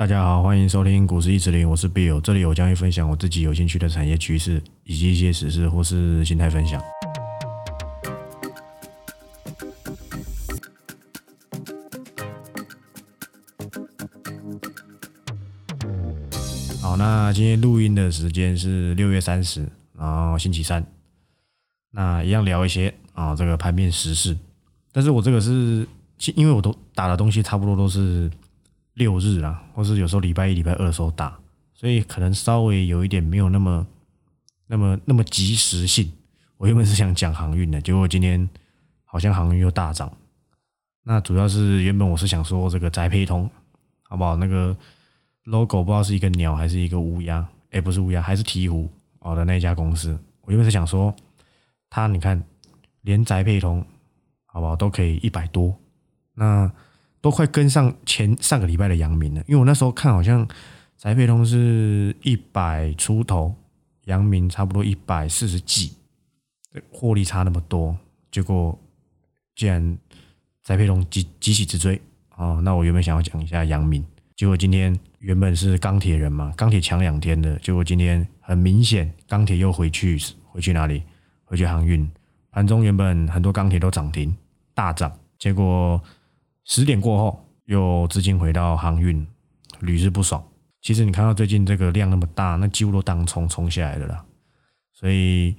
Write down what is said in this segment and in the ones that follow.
大家好，欢迎收听股市一直零，我是 Bill，这里我将会分享我自己有兴趣的产业趋势，以及一些时事或是心态分享。好，那今天录音的时间是六月三十，然后星期三，那一样聊一些啊这个盘面时事，但是我这个是因为我都打的东西差不多都是。六日啊，或是有时候礼拜一、礼拜二的时候打，所以可能稍微有一点没有那么、那么、那么及时性。我原本是想讲航运的，结果今天好像航运又大涨。那主要是原本我是想说这个宅配通，好不好？那个 logo 不知道是一个鸟还是一个乌鸦，哎，不是乌鸦，还是鹈鹕哦的那家公司。我原本是想说，它你看连宅配通，好不好，都可以一百多，那。都快跟上前上个礼拜的阳明了，因为我那时候看好像宅配通是一百出头，阳明差不多一百四十几，获利差那么多，结果既然宅配通急急起直追哦，那我原本想要讲一下阳明，结果今天原本是钢铁人嘛，钢铁强两天的，结果今天很明显钢铁又回去回去哪里？回去航运，盘中原本很多钢铁都涨停大涨，结果。十点过后，又资金回到航运，屡试不爽。其实你看到最近这个量那么大，那几乎都当冲冲下来的啦。所以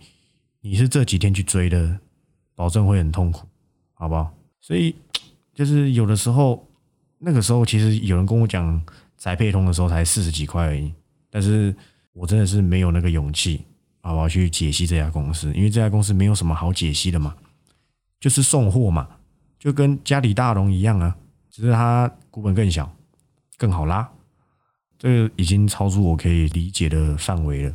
你是这几天去追的，保证会很痛苦，好不好？所以 就是有的时候，那个时候其实有人跟我讲宅配通的时候才四十几块而已，但是我真的是没有那个勇气，好不好？去解析这家公司，因为这家公司没有什么好解析的嘛，就是送货嘛。就跟嘉里大龙一样啊，只是它股本更小，更好拉，这个已经超出我可以理解的范围了。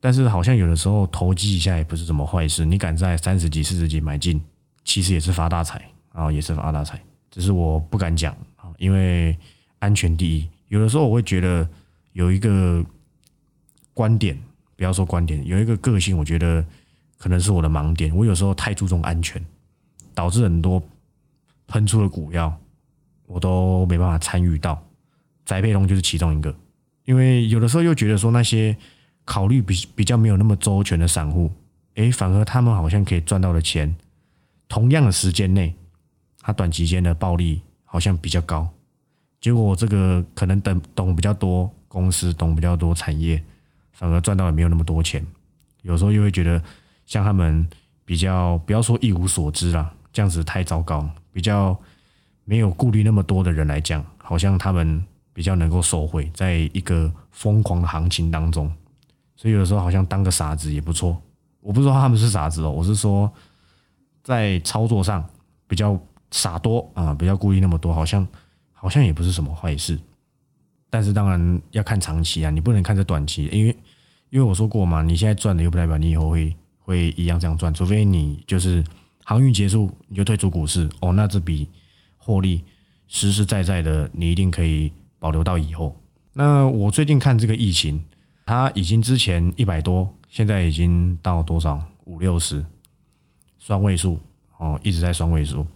但是好像有的时候投机一下也不是什么坏事，你敢在三十几、四十几买进，其实也是发大财啊，也是发大财。只是我不敢讲啊，因为安全第一。有的时候我会觉得有一个观点，不要说观点，有一个个性，我觉得可能是我的盲点。我有时候太注重安全，导致很多。喷出的股票，我都没办法参与到，宅配龙就是其中一个。因为有的时候又觉得说那些考虑比比较没有那么周全的散户，诶，反而他们好像可以赚到的钱，同样的时间内，他短期间的暴利好像比较高。结果我这个可能等懂比较多公司，懂比较多产业，反而赚到也没有那么多钱。有时候又会觉得，像他们比较不要说一无所知啦，这样子太糟糕。比较没有顾虑那么多的人来讲，好像他们比较能够受惠，在一个疯狂的行情当中，所以有的时候好像当个傻子也不错。我不是说他们是傻子哦，我是说在操作上比较傻多啊，比较顾虑那么多，好像好像也不是什么坏事。但是当然要看长期啊，你不能看这短期，因为因为我说过嘛，你现在赚的又不代表你以后会会一样这样赚，除非你就是。航运结束你就退出股市哦，那这笔获利实实在在的，你一定可以保留到以后。那我最近看这个疫情，它已经之前一百多，现在已经到多少五六十双位数哦，一直在双位数。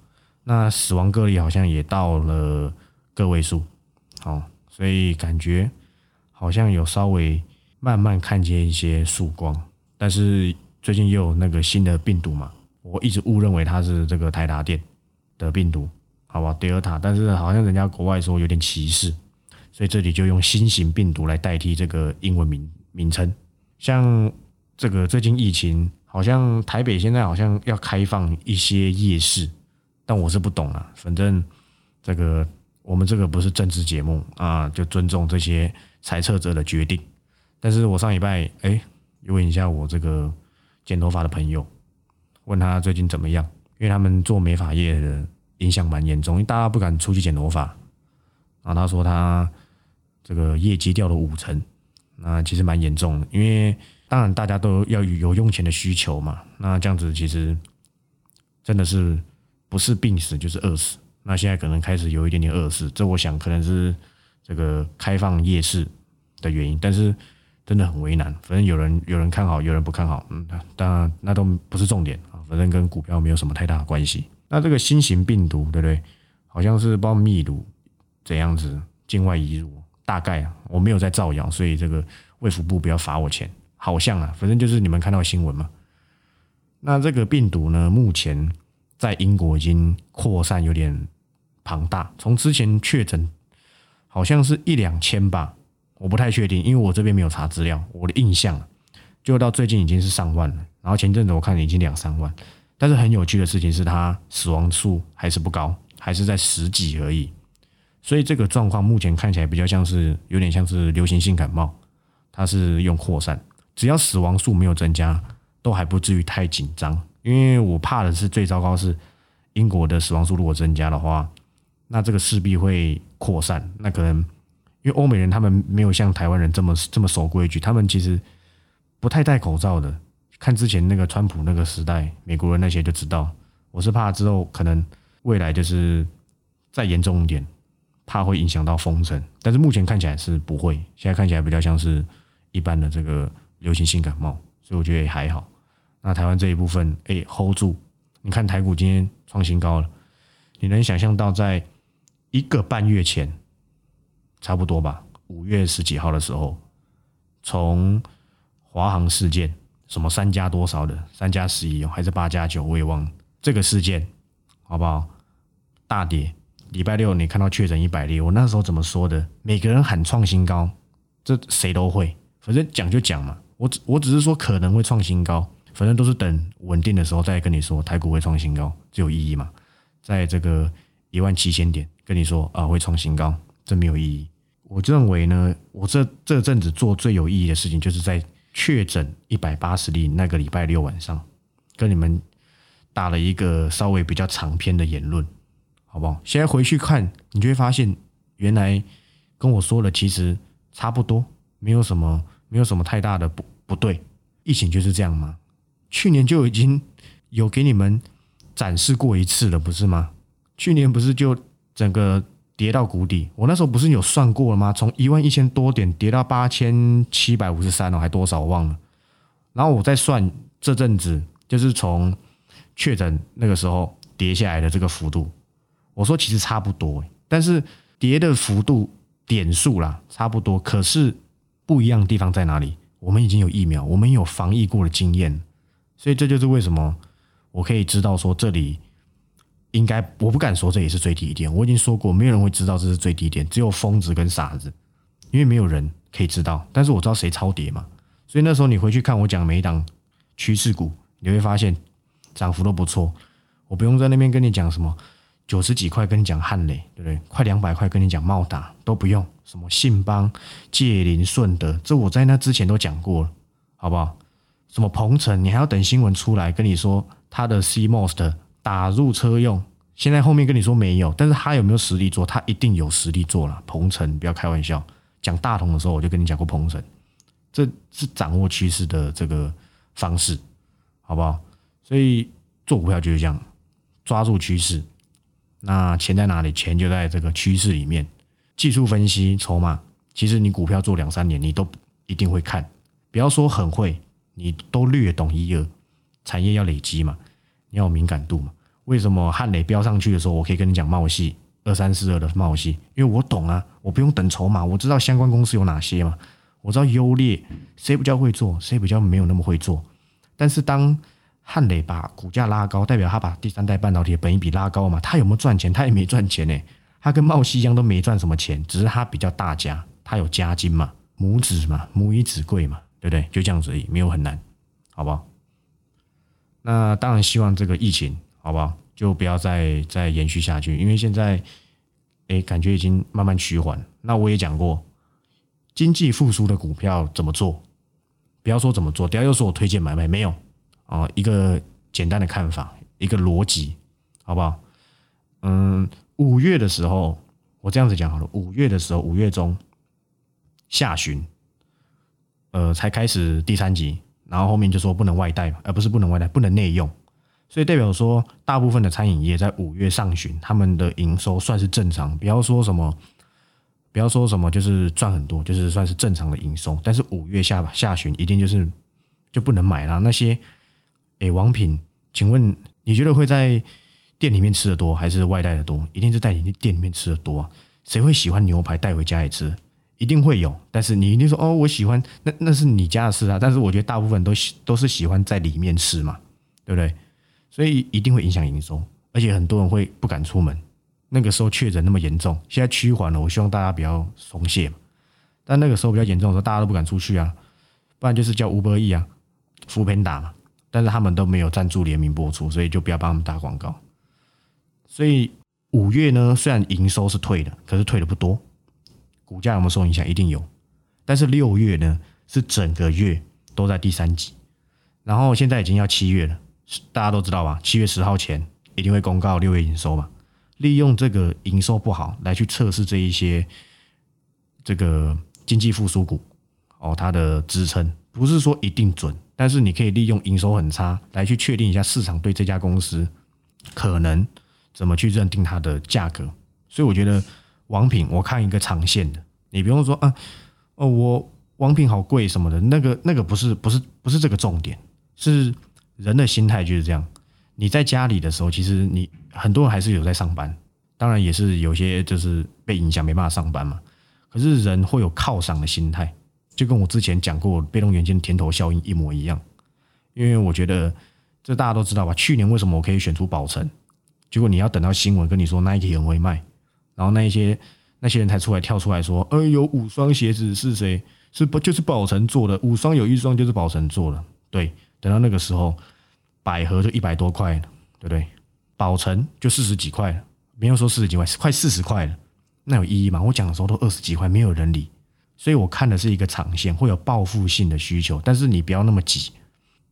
那死亡个例好像也到了个位数，哦，所以感觉好像有稍微慢慢看见一些曙光。但是最近又有那个新的病毒嘛。我一直误认为它是这个台达电的病毒，好吧，德尔塔，但是好像人家国外说有点歧视，所以这里就用新型病毒来代替这个英文名名称。像这个最近疫情，好像台北现在好像要开放一些夜市，但我是不懂啊。反正这个我们这个不是政治节目啊，就尊重这些裁测者的决定。但是我上礼拜哎，问一下我这个剪头发的朋友。问他最近怎么样？因为他们做美发业的影响蛮严重，因为大家不敢出去剪头发。然后他说他这个业绩掉了五成，那其实蛮严重的。因为当然大家都要有用钱的需求嘛，那这样子其实真的是不是病死就是饿死。那现在可能开始有一点点饿死，这我想可能是这个开放夜市的原因，但是。真的很为难，反正有人有人看好，有人不看好，嗯，当然那都不是重点啊，反正跟股票没有什么太大的关系。那这个新型病毒，对不对？好像是包秘鲁怎样子境外移入，大概啊，我没有在造谣，所以这个卫福部不要罚我钱。好像啊，反正就是你们看到新闻嘛。那这个病毒呢，目前在英国已经扩散有点庞大，从之前确诊好像是一两千吧，我不太确定，因为我这边没有查资料。我的印象就到最近已经是上万了，然后前阵子我看已经两三万。但是很有趣的事情是，它死亡数还是不高，还是在十几而已。所以这个状况目前看起来比较像是有点像是流行性感冒，它是用扩散，只要死亡数没有增加，都还不至于太紧张。因为我怕的是最糟糕是英国的死亡数如果增加的话，那这个势必会扩散。那可能因为欧美人他们没有像台湾人这么这么守规矩，他们其实不太戴口罩的。看之前那个川普那个时代，美国人那些就知道，我是怕之后可能未来就是再严重一点。怕会影响到封城，但是目前看起来是不会。现在看起来比较像是一般的这个流行性感冒，所以我觉得也还好。那台湾这一部分，哎，hold 住。你看台股今天创新高了，你能想象到在一个半月前，差不多吧，五月十几号的时候，从华航事件，什么三加多少的，三加十一，还是八加九，我也忘了这个事件，好不好？大跌。礼拜六你看到确诊一百例，我那时候怎么说的？每个人喊创新高，这谁都会，反正讲就讲嘛。我只我只是说可能会创新高，反正都是等稳定的时候再跟你说台股会创新高，这有意义吗？在这个一万七千点跟你说啊会创新高，这没有意义。我认为呢，我这这阵子做最有意义的事情，就是在确诊一百八十例那个礼拜六晚上，跟你们打了一个稍微比较长篇的言论。好不好？现在回去看，你就会发现，原来跟我说的其实差不多，没有什么，没有什么太大的不不对。疫情就是这样吗？去年就已经有给你们展示过一次了，不是吗？去年不是就整个跌到谷底？我那时候不是有算过了吗？从一万一千多点跌到八千七百五十三了，还多少我忘了。然后我再算这阵子，就是从确诊那个时候跌下来的这个幅度。我说其实差不多，但是跌的幅度点数啦差不多，可是不一样的地方在哪里？我们已经有疫苗，我们有防疫过的经验，所以这就是为什么我可以知道说这里应该我不敢说这也是最低点。我已经说过，没有人会知道这是最低点，只有疯子跟傻子，因为没有人可以知道。但是我知道谁超跌嘛，所以那时候你回去看我讲每一档趋势股，你会发现涨幅都不错。我不用在那边跟你讲什么。九十几块跟你讲汉磊，对不对？快两百块跟你讲茂达都不用，什么信邦、界林、顺德，这我在那之前都讲过了，好不好？什么鹏程，你还要等新闻出来跟你说他的 CMOS 的打入车用，现在后面跟你说没有，但是他有没有实力做？他一定有实力做了。鹏程不要开玩笑，讲大同的时候我就跟你讲过鹏程，这是掌握趋势的这个方式，好不好？所以做股票就是这样，抓住趋势。那钱在哪里？钱就在这个趋势里面。技术分析、筹码，其实你股票做两三年，你都一定会看。不要说很会，你都略懂一二。产业要累积嘛，你要有敏感度嘛。为什么汉磊飙上去的时候，我可以跟你讲茂系二三四二的茂系？因为我懂啊，我不用等筹码，我知道相关公司有哪些嘛，我知道优劣，谁比较会做，谁比较没有那么会做。但是当汉磊把股价拉高，代表他把第三代半导体的本益比拉高嘛？他有没有赚钱？他也没赚钱呢。他跟茂西一样都没赚什么钱，只是他比较大家，他有加金嘛，母子嘛，母以子贵嘛，对不对？就这样子而已，没有很难，好不好？那当然希望这个疫情，好不好？就不要再再延续下去，因为现在，哎，感觉已经慢慢趋缓。那我也讲过，经济复苏的股票怎么做？不要说怎么做，等下又说我推荐买卖，没有。哦，一个简单的看法，一个逻辑，好不好？嗯，五月的时候，我这样子讲好了。五月的时候，五月中下旬，呃，才开始第三集，然后后面就说不能外带，而不是不能外带，不能内用，所以代表说，大部分的餐饮业在五月上旬，他们的营收算是正常，不要说什么，不要说什么，就是赚很多，就是算是正常的营收。但是五月下下旬，一定就是就不能买了那些。哎，王品，请问你觉得会在店里面吃的多，还是外带的多？一定是带你去店里面吃的多。谁会喜欢牛排带回家里吃？一定会有，但是你一定说哦，我喜欢，那那是你家的事啊。但是我觉得大部分都喜都是喜欢在里面吃嘛，对不对？所以一定会影响营收，而且很多人会不敢出门。那个时候确诊那么严重，现在趋缓了，我希望大家不要松懈嘛。但那个时候比较严重的时候，大家都不敢出去啊，不然就是叫 Uber E 啊、扶贫打嘛。但是他们都没有赞助联名播出，所以就不要帮他们打广告。所以五月呢，虽然营收是退的，可是退的不多，股价有没有受影响？一定有。但是六月呢，是整个月都在第三级，然后现在已经要七月了，大家都知道吧？七月十号前一定会公告六月营收嘛。利用这个营收不好来去测试这一些这个经济复苏股哦，它的支撑不是说一定准，但是你可以利用营收很差来去确定一下市场对这家公司可能怎么去认定它的价格。所以我觉得王品，我看一个长线的，你不用说啊哦，我王品好贵什么的，那个那个不是不是不是这个重点，是人的心态就是这样。你在家里的时候，其实你很多人还是有在上班，当然也是有些就是被影响没办法上班嘛。可是人会有犒赏的心态，就跟我之前讲过被动元件甜头效应一模一样。因为我觉得这大家都知道吧？去年为什么我可以选出宝成？结果你要等到新闻跟你说 Nike 很会卖，然后那一些那些人才出来跳出来说：“哎，有五双鞋子是谁？是不就是宝成做的？五双有一双就是宝成做的。”对，等到那个时候。百合就一百多块了，对不对？宝成就四十几块了，没有说四十几块，快四十块了，那有意义吗？我讲的时候都二十几块，没有人理。所以我看的是一个长线，会有报复性的需求，但是你不要那么急，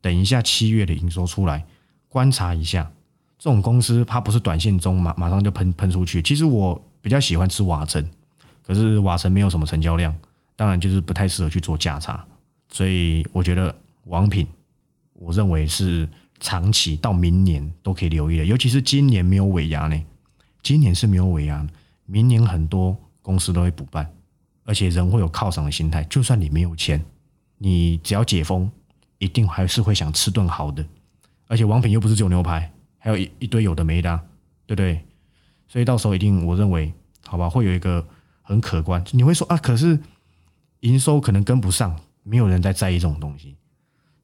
等一下七月的营收出来，观察一下这种公司，它不是短线中马马上就喷喷出去。其实我比较喜欢吃瓦城，可是瓦城没有什么成交量，当然就是不太适合去做价差。所以我觉得王品，我认为是。长期到明年都可以留意的，尤其是今年没有尾牙呢。今年是没有尾牙，明年很多公司都会补办，而且人会有犒赏的心态。就算你没有钱，你只要解封，一定还是会想吃顿好的。而且王品又不是只有牛排，还有一一堆有的没的，对不对？所以到时候一定，我认为，好吧，会有一个很可观。你会说啊，可是营收可能跟不上，没有人在在意这种东西。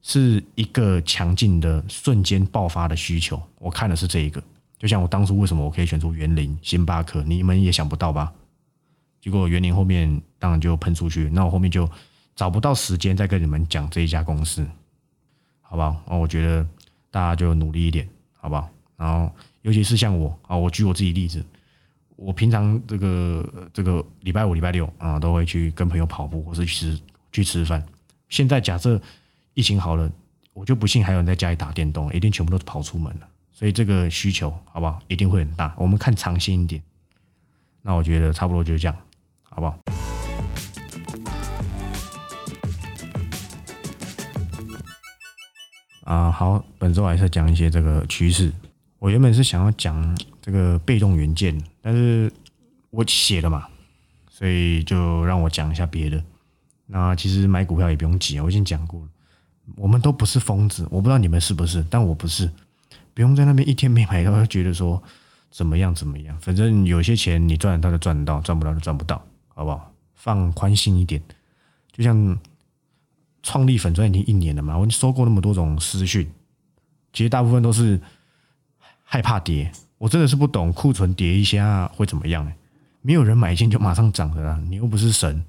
是一个强劲的瞬间爆发的需求，我看的是这一个。就像我当初为什么我可以选出园林、星巴克，你们也想不到吧？结果园林后面当然就喷出去，那我后面就找不到时间再跟你们讲这一家公司，好不好？我觉得大家就努力一点，好不好？然后尤其是像我啊，我举我自己例子，我平常这个这个礼拜五、礼拜六啊，都会去跟朋友跑步，或是去吃去吃饭。现在假设。疫情好了，我就不信还有人在家里打电动，一定全部都跑出门了。所以这个需求，好不好？一定会很大。我们看长线一点，那我觉得差不多就是这样，好不好？啊，好，本周还是讲一些这个趋势。我原本是想要讲这个被动元件，但是我写了嘛，所以就让我讲一下别的。那其实买股票也不用急啊，我已经讲过了。我们都不是疯子，我不知道你们是不是，但我不是。不用在那边一天没买到，觉得说怎么样怎么样，反正有些钱你赚得到就赚得到，赚不到就赚不到，好不好？放宽心一点。就像创立粉钻已经一年了嘛，我收过那么多种私讯，其实大部分都是害怕跌。我真的是不懂库存跌一下会怎么样呢？没有人买进就马上涨的啦，你又不是神，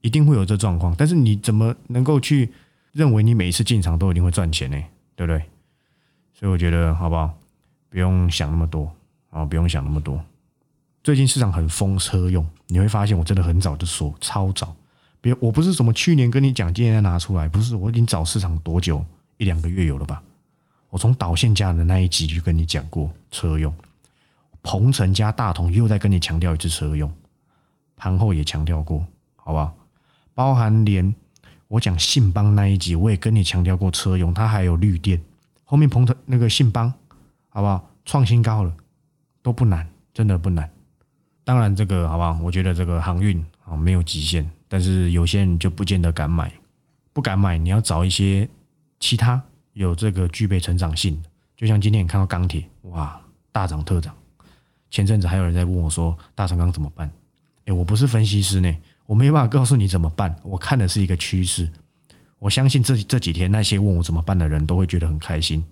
一定会有这状况。但是你怎么能够去？认为你每一次进场都一定会赚钱呢，对不对？所以我觉得好不好？不用想那么多啊，不用想那么多。最近市场很疯车用，你会发现我真的很早就说，超早。别，我不是什么去年跟你讲，今年再拿出来，不是，我已经找市场多久？一两个月有了吧？我从导线架的那一集就跟你讲过车用，鹏程加大同又在跟你强调一次车用，盘后也强调过，好不好？包含连。我讲信邦那一集，我也跟你强调过车用，它还有绿电。后面鹏程那个信邦，好不好？创新高了，都不难，真的不难。当然这个好不好？我觉得这个航运啊没有极限，但是有些人就不见得敢买，不敢买，你要找一些其他有这个具备成长性的。就像今天你看到钢铁，哇，大涨特涨。前阵子还有人在问我说，大成钢怎么办？哎，我不是分析师呢，我没办法告诉你怎么办。我看的是一个趋势，我相信这这几天那些问我怎么办的人都会觉得很开心，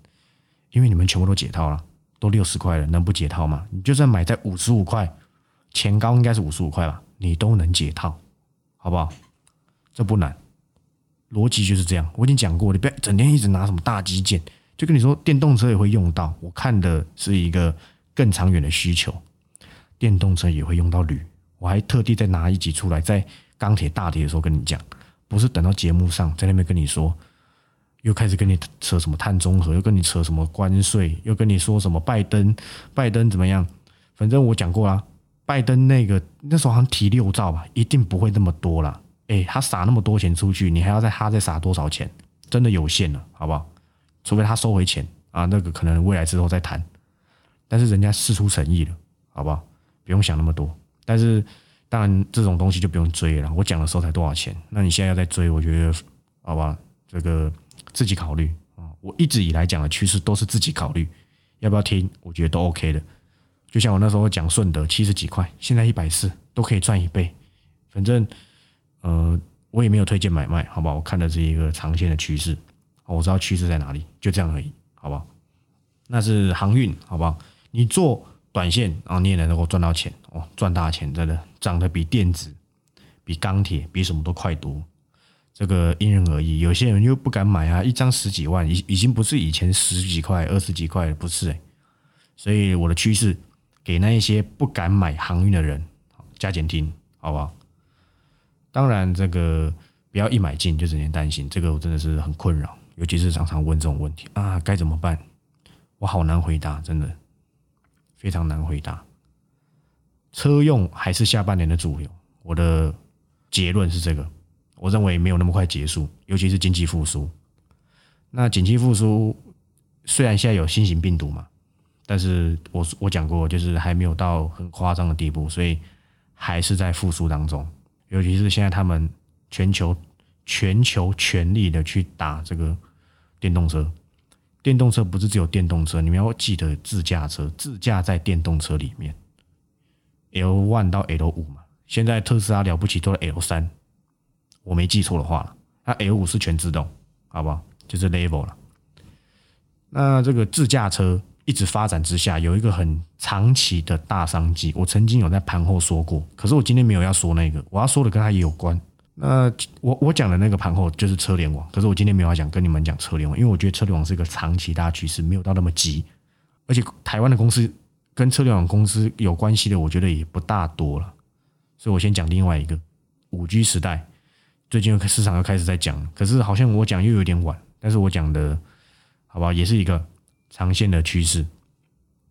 因为你们全部都解套了，都六十块了，能不解套吗？你就算买在五十五块，前高应该是五十五块吧，你都能解套，好不好？这不难，逻辑就是这样。我已经讲过，你不要整天一直拿什么大基建，就跟你说电动车也会用到。我看的是一个更长远的需求，电动车也会用到铝。我还特地再拿一集出来，在钢铁大跌的时候跟你讲，不是等到节目上在那边跟你说，又开始跟你扯什么碳中和，又跟你扯什么关税，又跟你说什么拜登，拜登怎么样？反正我讲过啦，拜登那个那时候好像提六兆吧，一定不会那么多啦。哎，他撒那么多钱出去，你还要再他再撒多少钱？真的有限了，好不好？除非他收回钱啊，那个可能未来之后再谈。但是人家事出诚意了，好不好？不用想那么多。但是当然这种东西就不用追了。我讲的时候才多少钱？那你现在要再追，我觉得好吧，这个自己考虑啊。我一直以来讲的趋势都是自己考虑，要不要听？我觉得都 OK 的。就像我那时候讲顺德七十几块，现在一百四都可以赚一倍，反正。呃，我也没有推荐买卖，好不好？我看的是一个长线的趋势，我知道趋势在哪里，就这样而已，好不好？那是航运，好不好？你做短线啊，你也能够赚到钱哦，赚大钱，真的涨得比电子、比钢铁、比什么都快多。这个因人而异，有些人又不敢买啊，一张十几万，已已经不是以前十几块、二十几块，不是哎。所以我的趋势给那一些不敢买航运的人加减听，好不好？当然，这个不要一买进就整天担心，这个我真的是很困扰，尤其是常常问这种问题啊，该怎么办？我好难回答，真的非常难回答。车用还是下半年的主流，我的结论是这个，我认为没有那么快结束，尤其是经济复苏。那经济复苏虽然现在有新型病毒嘛，但是我我讲过，就是还没有到很夸张的地步，所以还是在复苏当中。尤其是现在，他们全球全球全力的去打这个电动车。电动车不是只有电动车，你们要记得自驾车，自驾在电动车里面，L one 到 L 五嘛。现在特斯拉了不起做了 L 三，我没记错的话，那 L 五是全自动，好不好？就是 level 了。那这个自驾车。一直发展之下，有一个很长期的大商机。我曾经有在盘后说过，可是我今天没有要说那个，我要说的跟它也有关。那我我讲的那个盘后就是车联网，可是我今天没有要讲跟你们讲车联网，因为我觉得车联网是一个长期大趋势，没有到那么急。而且台湾的公司跟车联网公司有关系的，我觉得也不大多了。所以我先讲另外一个五 G 时代，最近市场又开始在讲，可是好像我讲又有点晚，但是我讲的好吧，也是一个。长线的趋势，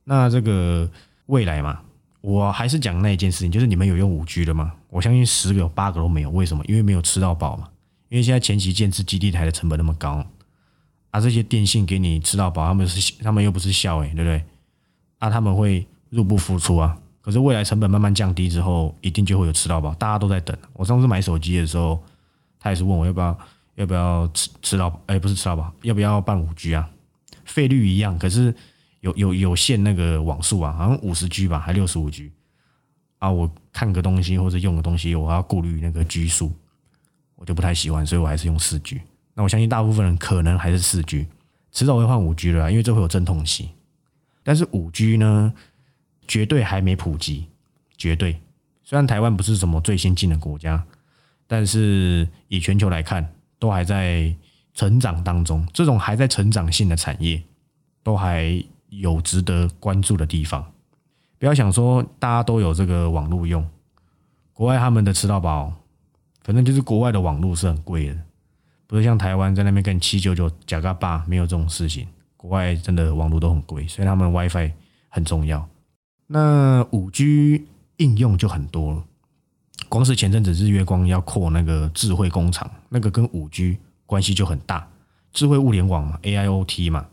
那这个未来嘛，我还是讲那一件事情，就是你们有用五 G 的吗？我相信十个有八个都没有，为什么？因为没有吃到饱嘛。因为现在前期建设基地台的成本那么高，啊，这些电信给你吃到饱，他们是他们又不是笑诶，对不对？啊，他们会入不敷出啊。可是未来成本慢慢降低之后，一定就会有吃到饱，大家都在等。我上次买手机的时候，他也是问我要不要要不要吃吃到，哎，不是吃到饱，要不要办五 G 啊？费率一样，可是有有有限那个网速啊，好像五十 G 吧，还六十五 G 啊。我看个东西或者用个东西，我要顾虑那个拘束，我就不太喜欢，所以我还是用四 G。那我相信大部分人可能还是四 G，迟早会换五 G 了，因为这会有阵痛期。但是五 G 呢，绝对还没普及，绝对。虽然台湾不是什么最先进的国家，但是以全球来看，都还在。成长当中，这种还在成长性的产业，都还有值得关注的地方。不要想说大家都有这个网络用，国外他们的吃到饱，反正就是国外的网络是很贵的，不是像台湾在那边跟七九九加个八，没有这种事情。国外真的网络都很贵，所以他们 WiFi 很重要。那五 G 应用就很多了，光是前阵子日月光要扩那个智慧工厂，那个跟五 G。关系就很大，智慧物联网嘛，AIoT 嘛，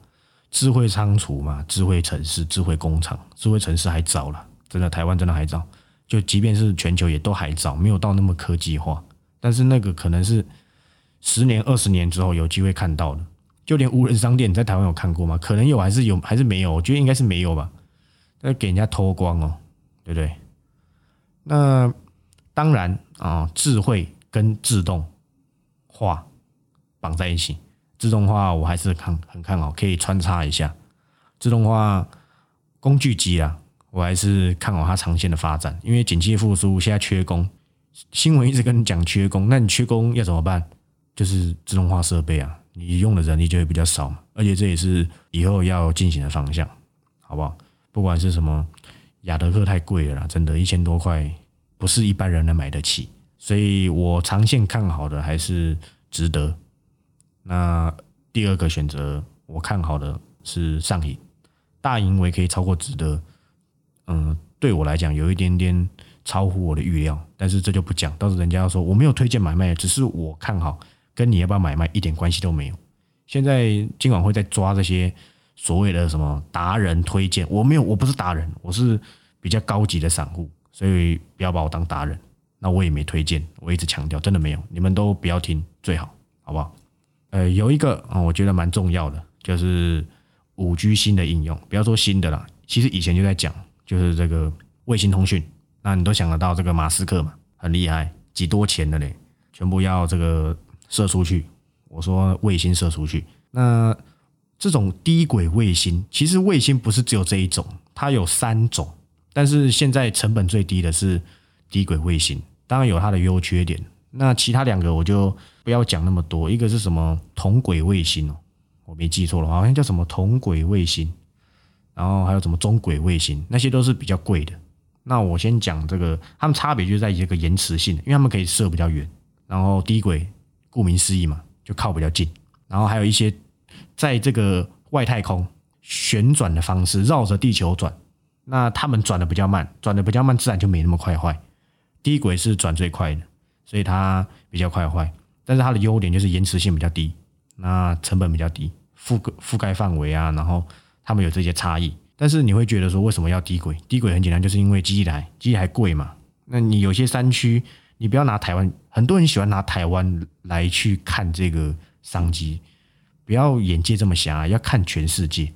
智慧仓储嘛，智慧城市、智慧工厂、智慧城市还早了，真的台湾真的还早，就即便是全球也都还早，没有到那么科技化。但是那个可能是十年、二十年之后有机会看到的。就连无人商店，你在台湾有看过吗？可能有，还是有，还是没有？我觉得应该是没有吧。那给人家偷光哦，对不对？那。当然啊，智慧跟自动化绑在一起，自动化我还是看很看好，可以穿插一下。自动化工具机啊，我还是看好它长线的发展，因为景气复苏，现在缺工，新闻一直跟你讲缺工，那你缺工要怎么办？就是自动化设备啊，你用的人力就会比较少嘛，而且这也是以后要进行的方向，好不好？不管是什么，雅德克太贵了啦，真的，一千多块。不是一般人能买得起，所以我长线看好的还是值得。那第二个选择，我看好的是上影，大盈为可以超过值得。嗯，对我来讲有一点点超乎我的预料，但是这就不讲，到时候人家要说我没有推荐买卖，只是我看好，跟你要不要买卖一点关系都没有。现在今晚会在抓这些所谓的什么达人推荐，我没有，我不是达人，我是比较高级的散户。所以不要把我当达人，那我也没推荐，我一直强调，真的没有，你们都不要听最好，好不好？呃，有一个啊，我觉得蛮重要的，就是五 G 新的应用，不要说新的啦，其实以前就在讲，就是这个卫星通讯，那你都想得到这个马斯克嘛，很厉害，几多钱的嘞，全部要这个射出去。我说卫星射出去，那这种低轨卫星，其实卫星不是只有这一种，它有三种。但是现在成本最低的是低轨卫星，当然有它的优缺点。那其他两个我就不要讲那么多。一个是什么同轨卫星哦，我没记错了，好像叫什么同轨卫星。然后还有什么中轨卫星，那些都是比较贵的。那我先讲这个，它们差别就在一个延迟性，因为它们可以射比较远。然后低轨顾名思义嘛，就靠比较近。然后还有一些在这个外太空旋转的方式，绕着地球转。那他们转的比较慢，转的比较慢，自然就没那么快坏。低轨是转最快的，所以它比较快坏。但是它的优点就是延迟性比较低，那成本比较低，覆盖覆盖范围啊，然后他们有这些差异。但是你会觉得说，为什么要低轨？低轨很简单，就是因为机台机台贵嘛。那你有些山区，你不要拿台湾，很多人喜欢拿台湾来去看这个商机，不要眼界这么狭，要看全世界。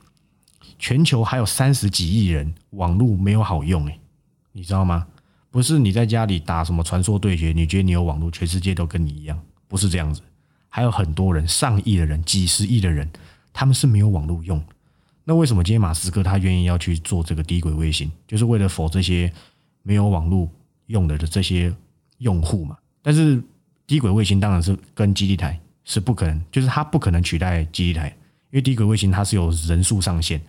全球还有三十几亿人，网络没有好用诶，你知道吗？不是你在家里打什么传说对决，你觉得你有网络，全世界都跟你一样，不是这样子。还有很多人，上亿的人，几十亿的人，他们是没有网络用。那为什么今天马斯克他愿意要去做这个低轨卫星，就是为了否这些没有网络用的的这些用户嘛？但是低轨卫星当然是跟基地台是不可能，就是它不可能取代基地台，因为低轨卫星它是有人数上限。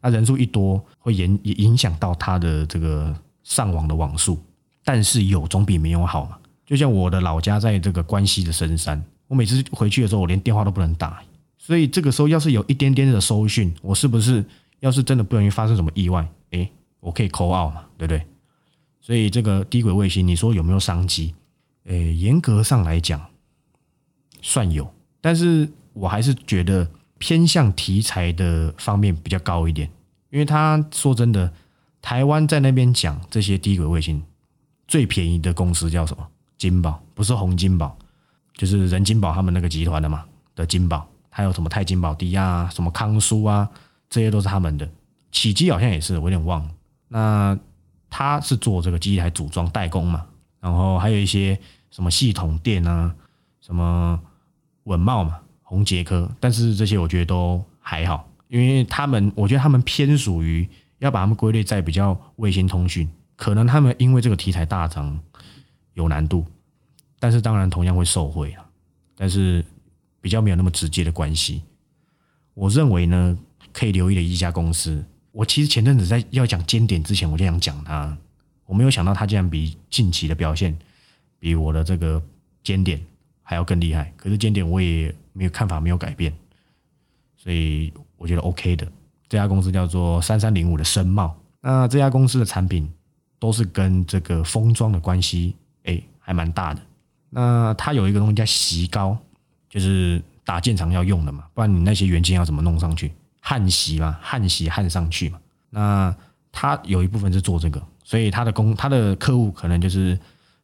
那人数一多，会影影响到它的这个上网的网速，但是有总比没有好嘛。就像我的老家在这个关西的深山，我每次回去的时候，我连电话都不能打。所以这个时候要是有一点点的收讯，我是不是要是真的不容易发生什么意外，诶，我可以扣 out 嘛，对不对？所以这个低轨卫星，你说有没有商机？诶，严格上来讲，算有，但是我还是觉得。偏向题材的方面比较高一点，因为他说真的，台湾在那边讲这些低轨卫星最便宜的公司叫什么？金宝，不是红金宝，就是人金宝他们那个集团的嘛的金宝，还有什么泰金宝、迪亚、什么康舒啊，这些都是他们的。起基好像也是，我有点忘了。那他是做这个机台组装代工嘛，然后还有一些什么系统电啊，什么稳茂嘛。红杰科，但是这些我觉得都还好，因为他们我觉得他们偏属于要把他们归类在比较卫星通讯，可能他们因为这个题材大涨有难度，但是当然同样会受惠啊，但是比较没有那么直接的关系。我认为呢，可以留意的一家公司，我其实前阵子在要讲尖点之前，我就想讲它，我没有想到它竟然比近期的表现比我的这个尖点还要更厉害，可是尖点我也。没有看法，没有改变，所以我觉得 OK 的。这家公司叫做三三零五的深茂，那这家公司的产品都是跟这个封装的关系，哎，还蛮大的。那它有一个东西叫锡膏，就是打建厂要用的嘛，不然你那些元件要怎么弄上去？焊锡嘛，焊锡焊上去嘛。那它有一部分是做这个，所以它的工，它的客户可能就是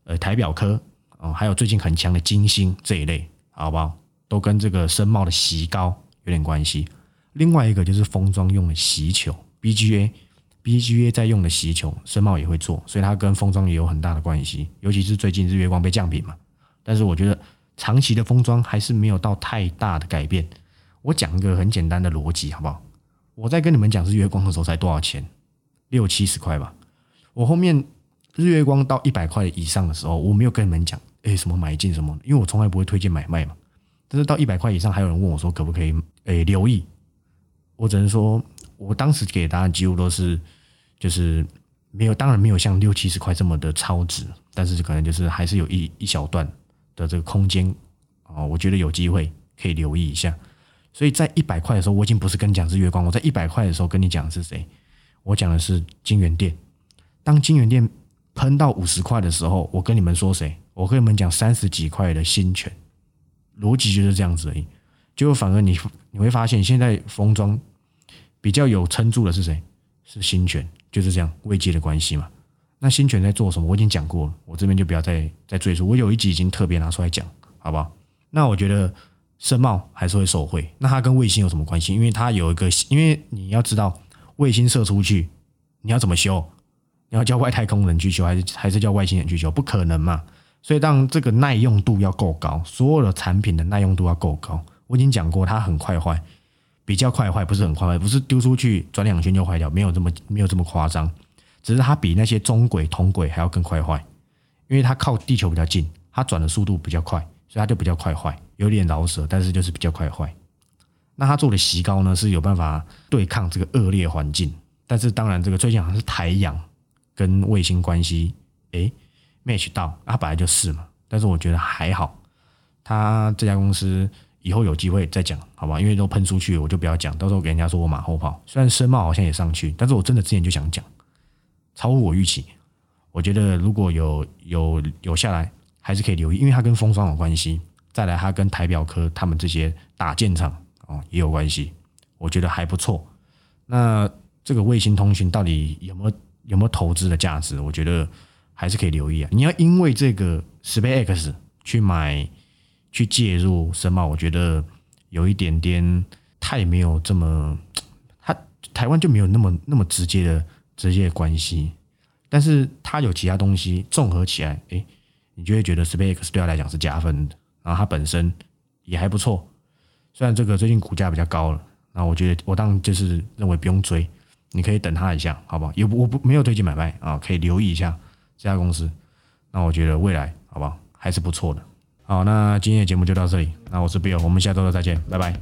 呃台表科哦，还有最近很强的金星这一类，好不好？都跟这个深茂的锡膏有点关系。另外一个就是封装用的锡球 BGA BGA 在用的锡球，森茂也会做，所以它跟封装也有很大的关系。尤其是最近日月光被降频嘛，但是我觉得长期的封装还是没有到太大的改变。我讲一个很简单的逻辑，好不好？我在跟你们讲日月光的时候才多少钱？六七十块吧。我后面日月光到一百块以上的时候，我没有跟你们讲，诶什么买进什么，因为我从来不会推荐买卖嘛。但是到一百块以上，还有人问我说可不可以诶留意？我只能说，我当时给的答案几乎都是就是没有，当然没有像六七十块这么的超值，但是可能就是还是有一一小段的这个空间啊，我觉得有机会可以留意一下。所以在一百块的时候，我已经不是跟你讲是月光，我在一百块的时候跟你讲是谁，我讲的是金源店。当金源店喷到五十块的时候，我跟你们说谁？我跟你们讲三十几块的新权，逻辑就是这样子而已。结果反而你你会发现，现在封装比较有撑住的是谁？是新权，就是这样未接的关系嘛。那新权在做什么？我已经讲过了，我这边就不要再再赘述。我有一集已经特别拿出来讲，好不好？那我觉得。声貌还是会受贿，那它跟卫星有什么关系？因为它有一个，因为你要知道，卫星射出去，你要怎么修？你要叫外太空人去修，还是还是叫外星人去修？不可能嘛！所以当这个耐用度要够高，所有的产品的耐用度要够高。我已经讲过，它很快坏，比较快坏，不是很快坏，不是丢出去转两圈就坏掉，没有这么没有这么夸张，只是它比那些中轨、同轨还要更快坏，因为它靠地球比较近，它转的速度比较快。所以它就比较快坏，有点饶舌，但是就是比较快坏。那它做的席膏呢，是有办法对抗这个恶劣环境。但是当然，这个最近好像是台阳跟卫星关系，诶 match 到，它本来就是嘛。但是我觉得还好，它这家公司以后有机会再讲，好吧？因为都喷出去，我就不要讲，到时候给人家说我马后炮。虽然声貌好像也上去，但是我真的之前就想讲，超乎我预期。我觉得如果有有有下来。还是可以留意，因为它跟风霜有关系。再来，它跟台表科他们这些打建厂哦也有关系，我觉得还不错。那这个卫星通讯到底有没有有没有投资的价值？我觉得还是可以留意啊。你要因为这个 SpaceX 去买去介入申茂，我觉得有一点点太没有这么，它台湾就没有那么那么直接的直接关系。但是它有其他东西综合起来，诶。你就会觉得 Space 对他来讲是加分的，然后它本身也还不错。虽然这个最近股价比较高了，那我觉得我当然就是认为不用追，你可以等它一下，好不好？也我不没有推荐买卖啊，可以留意一下这家公司。那我觉得未来好不好还是不错的。好，那今天的节目就到这里，那我是 Bill 我们下周的再见，拜拜。